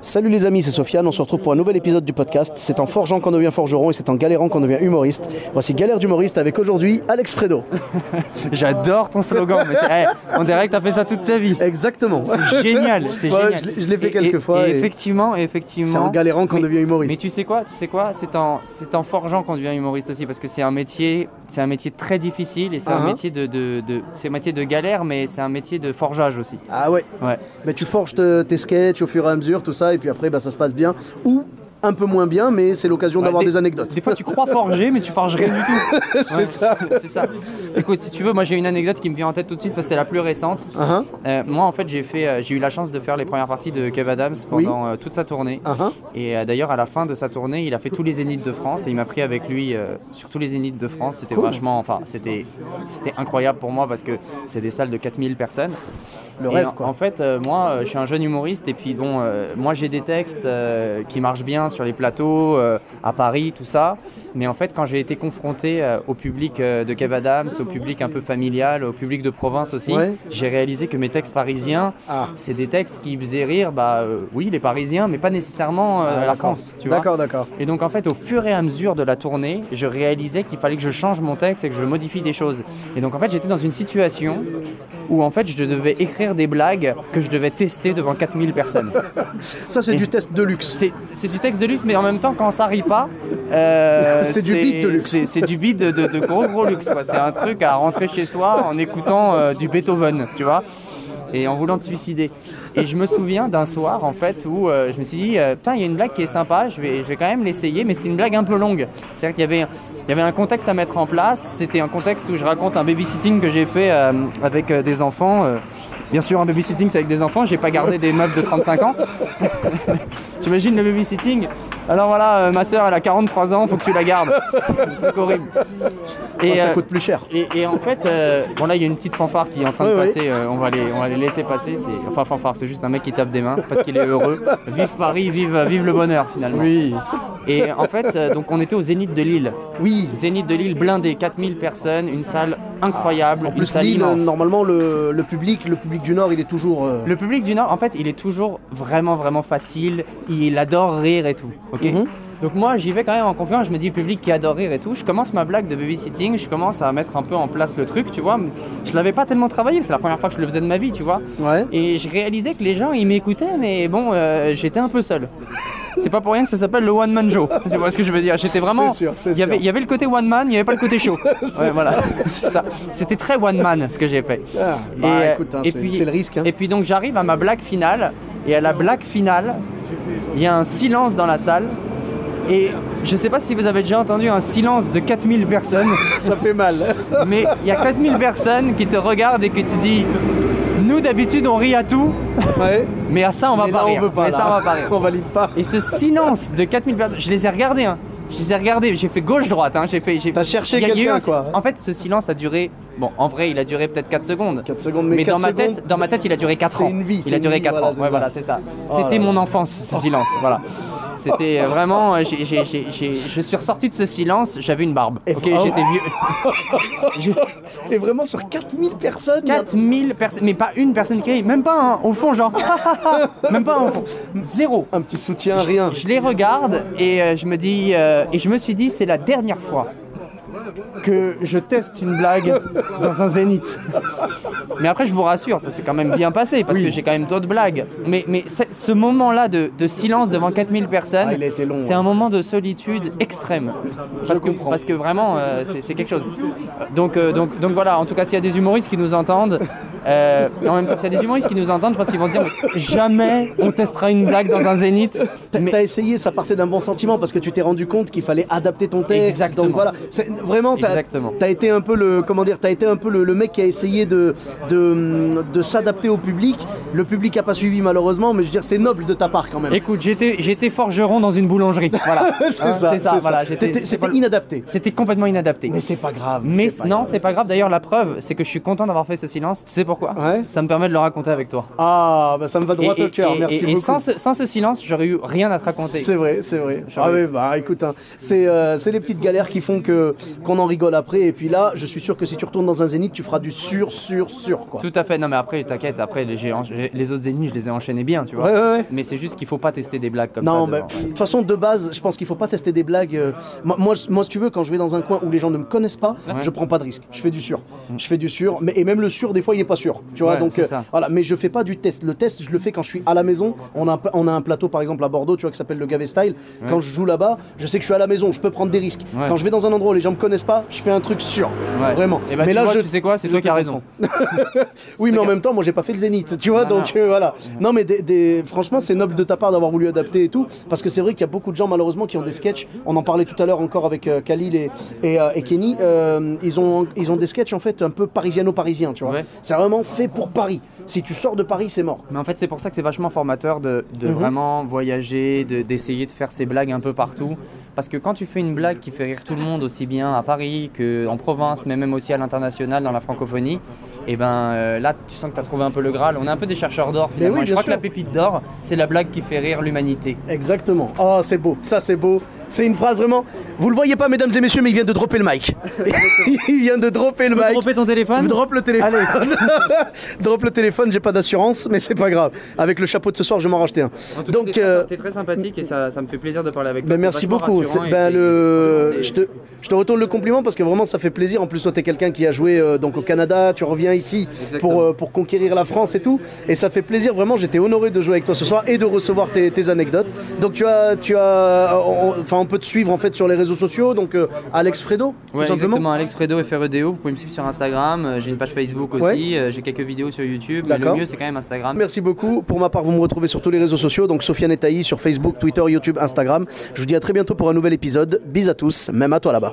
Salut les amis, c'est Sofiane, on se retrouve pour un nouvel épisode du podcast. C'est en forgeant qu'on devient forgeron et c'est en galérant qu'on devient humoriste. Voici Galère d'humoriste avec aujourd'hui Alex Fredo. J'adore ton slogan, mais c'est- hey, on dirait que t'as fait ça toute ta vie. Exactement. C'est génial, c'est Ouais, génial. je l'ai- je l'ai fait Et- quelques et- fois Et, et- effectivement, et effectivement. C'est en galérant qu'on Mais- devient humoriste. Mais tu sais quoi, tu sais quoi, c'est en, c'est en forgeant qu'on devient humoriste aussi, parce que c'est un métier, c'est un métier très difficile et c'est un Uh-huh. métier de, de, de- c'est un métier de galère, mais c'est un métier de forgeage aussi. Ah ouais. Ouais. Mais tu forges te- tes sketchs au fur et à mesure, tout ça, et puis après bah, ça se passe bien. Ou un peu moins bien, mais c'est l'occasion d'avoir des- des anecdotes. Des fois, tu crois forger, mais tu forges rien du tout. C'est Ouais, ça. Ça. Écoute, si tu veux, moi j'ai une anecdote qui me vient en tête tout de suite parce que c'est la plus récente. Uh-huh. Euh, moi, en fait, j'ai fait, euh, j'ai eu la chance de faire les premières parties de Kev Adams pendant euh, toute sa tournée. Uh-huh. Et d'ailleurs, à la fin de sa tournée, il a fait tous les zéniths de France et il m'a pris avec lui sur tous les zéniths de France. C'était Cool. vachement, enfin, c'était, c'était incroyable pour moi parce que c'est des salles de 4000 personnes. Le Et rêve, en, quoi. en fait, euh, moi, euh, je suis un jeune humoriste et puis bon, euh, moi j'ai des textes qui marchent bien sur les plateaux, à Paris, tout ça. Mais en fait, quand j'ai été confronté au public de Kev Adams, au public un peu familial, au public de province aussi, Ouais. j'ai réalisé que mes textes parisiens, Ah. c'est des textes qui faisaient rire, bah oui, les Parisiens, mais pas nécessairement Ah, la. France. Tu vois D'accord, d'accord. et donc en fait, au fur et à mesure de la tournée, je réalisais qu'il fallait que je change mon texte et que je modifie des choses. Et donc en fait, j'étais dans une situation où en fait, je devais écrire des blagues que je devais tester devant 4000 personnes. Ça, c'est du test de luxe. C'est du texte de luxe, mais en même temps, quand ça rit pas, euh, C'est du beat de luxe. C'est du beat de, de- de gros gros luxe. C'est un truc à rentrer chez soi en écoutant euh, du Beethoven, tu vois, et en voulant te suicider. Et je me souviens d'un soir en fait où euh, je me suis dit, euh, putain, il y a une blague qui est sympa, je vais, je vais quand même l'essayer, mais c'est une blague un peu longue. C'est-à-dire qu'il y avait, y avait un contexte à mettre en place. C'était un contexte où je raconte un babysitting que j'ai fait euh, avec des enfants. Bien sûr, un babysitting, c'est avec des enfants. J'ai pas gardé des meufs de 35 ans. T'imagines le babysitting Alors voilà, euh, ma soeur, elle a 43 ans, faut que tu la gardes. Truc horrible. Ah, ça euh, coûte plus cher. et, et en fait, euh, bon là il y a une petite fanfare qui est en train de passer, on, va les, on va les laisser passer. C'est, enfin fanfare, c'est juste un mec qui tape des mains parce qu'il est heureux. Vive Paris, vive, vive le bonheur finalement. Oui. Et en fait, donc on était au Zénith de Lille. Oui. Zénith de Lille blindé, 4000 personnes, une salle incroyable, En une plus, Lille, normalement, le, le public, le public du Nord, il est toujours. euh, Le public du Nord, en fait, il est toujours vraiment, vraiment facile. Il adore rire et tout. Ok. Mhm. Donc moi, j'y vais quand même en confiance. Je me dis, le public qui adore rire et tout. Je commence ma blague de babysitting. Je commence à mettre un peu en place le truc, tu vois. Je l'avais pas tellement travaillé. C'est la première fois que je le faisais de ma vie, tu vois. Ouais. Et je réalisais que les gens, ils m'écoutaient, mais bon, euh, j'étais un peu seul. C'est pas pour rien que ça s'appelle le one man show. Vois ce que je veux dire? J'étais vraiment. C'est c'est il y avait, il y avait le côté one man, il y avait pas le côté show. Ouais, voilà. C'est ça. C'était très one man ce que j'ai fait. Ah, bah, euh, écoute, hein, et c'est- puis- c'est le risque. hein. Et puis donc j'arrive à ma blague finale, et à la blague finale, il y a un silence dans la salle. Et je sais pas si vous avez déjà entendu un silence de 4000 personnes, Ça fait mal. mais il y a 4000 personnes qui te regardent et que tu dis Nous d'habitude on rit à tout, Ouais. mais à ça on va Mais pas là, rire. on veut pas. mais là. ça on va pas rire. On valide pas. Et ce silence de 4000 personnes, je les ai regardés, hein. Je les ai regardés, j'ai fait gauche-droite, hein. j'ai fait. j'ai- T'as cherché quelqu'un, un- quoi. En fait, ce silence a duré. Bon, en vrai, il a duré peut-être 4 secondes. 4 secondes, mais, Mais, dans, 4 ma secondes, tête, dans ma tête, il a duré 4 c'est ans. une vie, il c'est a une duré vie, 4 voilà, ans. c'est Ouais, ça. voilà, c'est ça. Oh C'était mon enfance, ce silence. Voilà. C'était euh, vraiment. euh, j'ai- j'ai- j'ai- j'ai- je suis ressorti de ce silence, j'avais une barbe. Et ok, vraiment j'étais vieux. Et vraiment sur 4000 personnes. il y a- 4000 personnes, mais pas une personne qui rit, même pas un au fond, genre. même pas un au fond. Zéro. Un petit soutien, rien. Je les regarde et euh, je me dis euh, et je me suis dit c'est la dernière fois que je teste une blague dans un zénith. Mais après je vous rassure, ça s'est quand même bien passé parce Oui. que j'ai quand même d'autres blagues. Mais, mais ce moment-là de, de silence devant 4000 personnes, Ah, c'est hein. un moment de solitude extrême. Parce que, comprends. parce que vraiment euh, c'est c'est quelque chose. Donc, euh, donc, donc voilà, en tout cas s'il y a des humoristes qui nous entendent, Euh, en même temps, s'il y a des humoristes qui nous entendent, je pense qu'ils vont se dire mais jamais on testera une blague dans un zénith. T'as Mais t'as essayé, ça partait d'un bon sentiment parce que tu t'es rendu compte qu'il fallait adapter ton texte. Exactement. Donc voilà, vraiment, t'as été un peu le, comment dire, t'as été un peu le, le mec qui a essayé de, de, de s'adapter au public. Le public a pas suivi malheureusement, mais je veux dire, c'est noble de ta part quand même. écoute, j'étais j'étais forgeron dans une boulangerie. Voilà. c'est Hein, ça, c'est ça, voilà. j'étais- T'étais- c'était pas- inadapté. C'était complètement inadapté. Mais c'est pas grave. Mais pas non, c'est pas grave. D'ailleurs, la preuve, c'est que je suis content d'avoir fait ce silence. Tu sais pourquoi Ouais. Ça me permet de le raconter avec toi. Ah, bah ça me va droit Et- au cœur. Merci et- et beaucoup. sans, ce, sans ce silence, j'aurais eu rien à te raconter. C'est vrai, c'est vrai. Ah ouais, bah écoute, hein, c'est euh, c'est les petites galères qui font que qu'on en rigole après. Et puis là, je suis sûr que si tu retournes dans un zénith, tu feras du sur, sur, sur quoi. Tout à fait. Non, mais après, t'inquiète. Après, les, les autres zéniths, je les ai enchaînés bien, tu vois. Ouais, ouais, ouais. Mais c'est juste qu'il faut pas tester des blagues comme Non, ça. mais de toute façon, de base, je pense qu'il faut pas tester des blagues. euh, moi, moi, moi, si tu veux, quand je vais dans un coin où les gens ne me connaissent pas, je prends pas de risque. Je fais du sûr. Je fais du sûr. Mais, et même le sûr, des fois, il est pas sûr. Tu vois, Ouais, donc euh, voilà. Mais je fais pas du test. Le test, je le fais quand je suis à la maison. On a un, on a un plateau, par exemple, à Bordeaux, tu vois, qui s'appelle le Gavé Style. Quand je joue là-bas, je sais que je suis à la maison. Je peux prendre des risques. Ouais. Quand je vais dans un endroit où les gens me connaissent pas, je fais un truc sûr. Vraiment. Et bah, mais tu là, vois, je, tu sais quoi C'est toi qui as raison. oui, mais en même temps, moi, j'ai pas fait le zénith, tu vois, donc euh, voilà. Non, mais des, des- franchement, c'est noble de ta part d'avoir voulu adapter et tout, parce que c'est vrai qu'il y a beaucoup de gens, malheureusement, qui ont des sketchs. On en parlait tout à l'heure encore avec euh, Khalil et, et, et Kenny. ils, ont, ils ont des sketchs, en fait, un peu parisiano-parisiens, tu vois. C'est vraiment fait pour Paris. Si tu sors de Paris, c'est mort. Mais en fait, c'est pour ça que c'est vachement formateur de, de Mhm. vraiment voyager, de- d'essayer de, faire ces blagues un peu partout. Parce que quand tu fais une blague qui fait rire tout le monde, aussi bien à Paris qu'en province, mais même aussi à l'international, dans la francophonie, et ben euh, là, tu sens que tu as trouvé un peu le Graal. On est un peu des chercheurs d'or finalement. oui, Et je crois sûr. que la pépite d'or, c'est la blague qui fait rire l'humanité. Exactement. Oh, c'est beau. Ça, c'est beau. C'est une phrase vraiment. Vous le voyez pas, mesdames et messieurs, mais il vient de dropper le mic. il vient de dropper le mic. Dropper ton téléphone Drop le téléphone. Drop le téléphone, j'ai pas d'assurance, mais c'est pas grave. Avec le chapeau de ce soir, je m'en racheter un. En tout cas, Donc, t'es euh, très, t'es très sympathique et ça, ça me fait plaisir de parler avec toi. ben, merci beaucoup. Et- ben, le... je, te, je te retourne le compliment parce que vraiment ça fait plaisir. En plus, toi, tu es quelqu'un qui a joué euh, donc au Canada, tu reviens ici pour, euh, pour conquérir la France et tout. Et ça fait plaisir, vraiment. J'étais honoré de jouer avec toi ce soir et de recevoir tes, tes anecdotes. Donc, tu as. Tu as on, enfin, on peut te suivre en fait sur les réseaux sociaux. Donc, euh, Alex Fredo, tout Ouais, simplement. exactement, Alex Fredo et FREDO, vous pouvez me suivre sur Instagram, euh, j'ai une page Facebook aussi, euh, j'ai quelques vidéos sur YouTube, mais le mieux c'est quand même Instagram. Merci beaucoup. Pour ma part, vous me retrouvez sur tous les réseaux sociaux, donc Sofiane Etaï sur Facebook, Twitter, YouTube, Instagram. Je vous dis à très bientôt un nouvel épisode. Bis à tous, même à toi là-bas.